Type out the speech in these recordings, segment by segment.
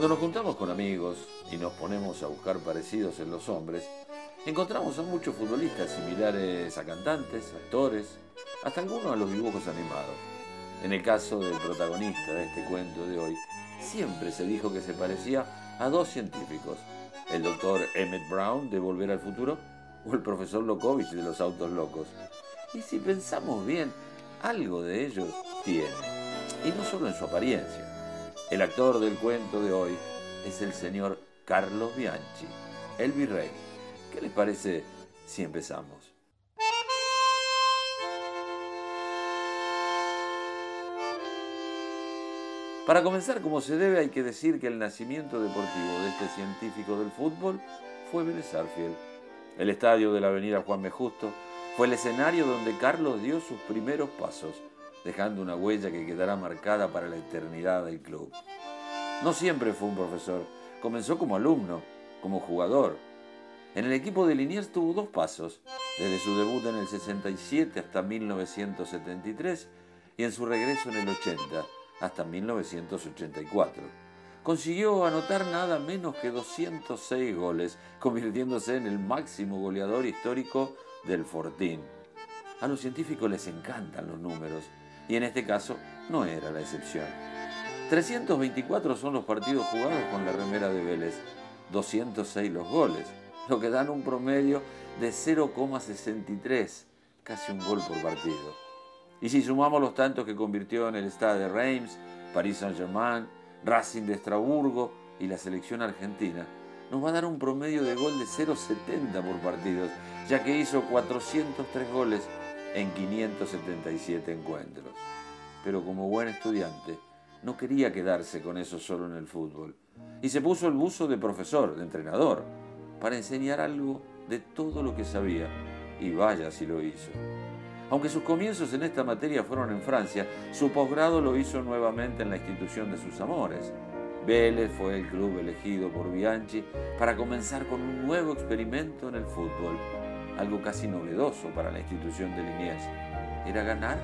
Cuando nos juntamos con amigos y nos ponemos a buscar parecidos en los hombres, encontramos a muchos futbolistas similares a cantantes, actores, hasta algunos a los dibujos animados. En el caso del protagonista de este cuento de hoy, siempre se dijo que se parecía a dos científicos, el doctor Emmett Brown de Volver al Futuro o el profesor Lokovich de los autos locos. Y si pensamos bien, algo de ellos tiene, y no solo en su apariencia. El actor del cuento de hoy es el señor Carlos Bianchi, el virrey. ¿Qué les parece si empezamos? Para comenzar como se debe hay que decir que el nacimiento deportivo de este científico del fútbol fue Vélez El estadio de la avenida Juan B. Justo fue el escenario donde Carlos dio sus primeros pasos, dejando una huella que quedará marcada para la eternidad del club. No siempre fue un profesor, comenzó como alumno, como jugador. En el equipo de Liniers tuvo dos pasos, desde su debut en el 67 hasta 1973 y en su regreso en el 80 hasta 1984. Consiguió anotar nada menos que 206 goles, convirtiéndose en el máximo goleador histórico del Fortín. A los científicos les encantan los números, y en este caso no era la excepción. 324 son los partidos jugados con la remera de Vélez, 206 los goles, lo que dan un promedio de 0,63, casi un gol por partido. Y si sumamos los tantos que convirtió en el Stade de Reims, Paris Saint-Germain, Racing de Estrasburgo y la selección argentina, nos va a dar un promedio de gol de 0,70 por partidos, ya que hizo 403 goles en 577 encuentros. Pero como buen estudiante, no quería quedarse con eso solo en el fútbol. Y se puso el buzo de profesor, de entrenador, para enseñar algo de todo lo que sabía. Y vaya si lo hizo. Aunque sus comienzos en esta materia fueron en Francia, su posgrado lo hizo nuevamente en la institución de sus amores. Vélez fue el club elegido por Bianchi para comenzar con un nuevo experimento en el fútbol, algo casi novedoso para la institución de Liniers. Era ganar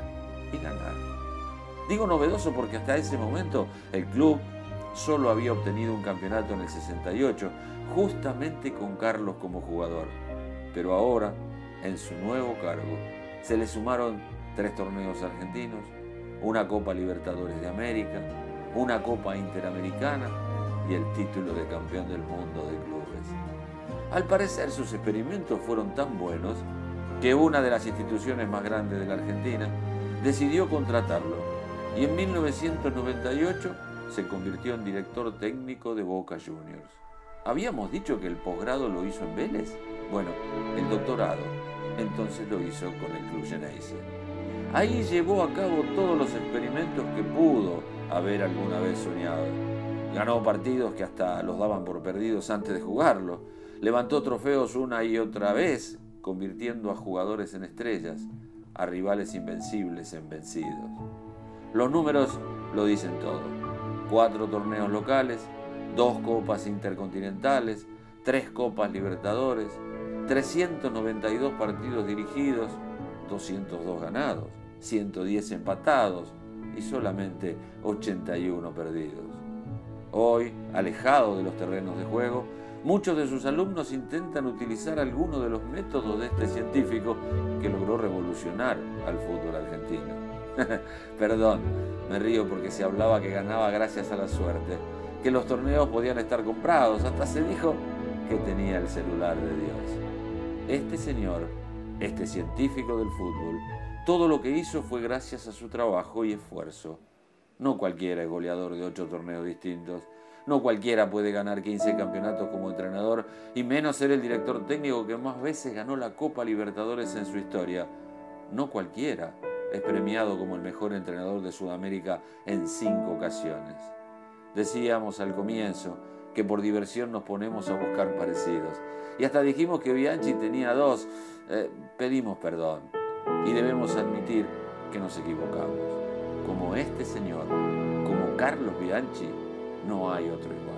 y ganar. Digo novedoso porque hasta ese momento el club solo había obtenido un campeonato en el 68, justamente con Carlos como jugador. Pero ahora, en su nuevo cargo, se le sumaron tres torneos argentinos, una Copa Libertadores de América, una Copa Interamericana y el título de campeón del mundo de clubes. Al parecer sus experimentos fueron tan buenos que una de las instituciones más grandes de la Argentina decidió contratarlo y en 1998 se convirtió en director técnico de Boca Juniors. Habíamos dicho que el posgrado lo hizo en Vélez. Bueno, el doctorado entonces lo hizo con el Club. Ahí llevó a cabo todos los experimentos que pudo haber alguna vez soñado. Ganó partidos que hasta los daban por perdidos antes de jugarlo. Levantó trofeos una y otra vez, convirtiendo a jugadores en estrellas, a rivales invencibles en vencidos. Los números lo dicen todo. Cuatro torneos locales, dos copas intercontinentales, tres copas libertadores, 392 partidos dirigidos, 202 ganados, 110 empatados y solamente 81 perdidos. Hoy, alejado de los terrenos de juego, muchos de sus alumnos intentan utilizar algunos de los métodos de este científico que logró revolucionar al fútbol argentino. Perdón, me río porque se hablaba que ganaba gracias a la suerte, que los torneos podían estar comprados, hasta se dijo que tenía el celular de Dios. Este señor, este científico del fútbol, todo lo que hizo fue gracias a su trabajo y esfuerzo. No cualquiera es goleador de ocho torneos distintos. No cualquiera puede ganar 15 campeonatos como entrenador y menos ser el director técnico que más veces ganó la Copa Libertadores en su historia. No cualquiera es premiado como el mejor entrenador de Sudamérica en cinco ocasiones. Decíamos al comienzo que por diversión nos ponemos a buscar parecidos y hasta dijimos que Bianchi tenía dos. Eh, pedimos perdón y debemos admitir que nos equivocamos. Como este señor, como Carlos Bianchi, no hay otro igual.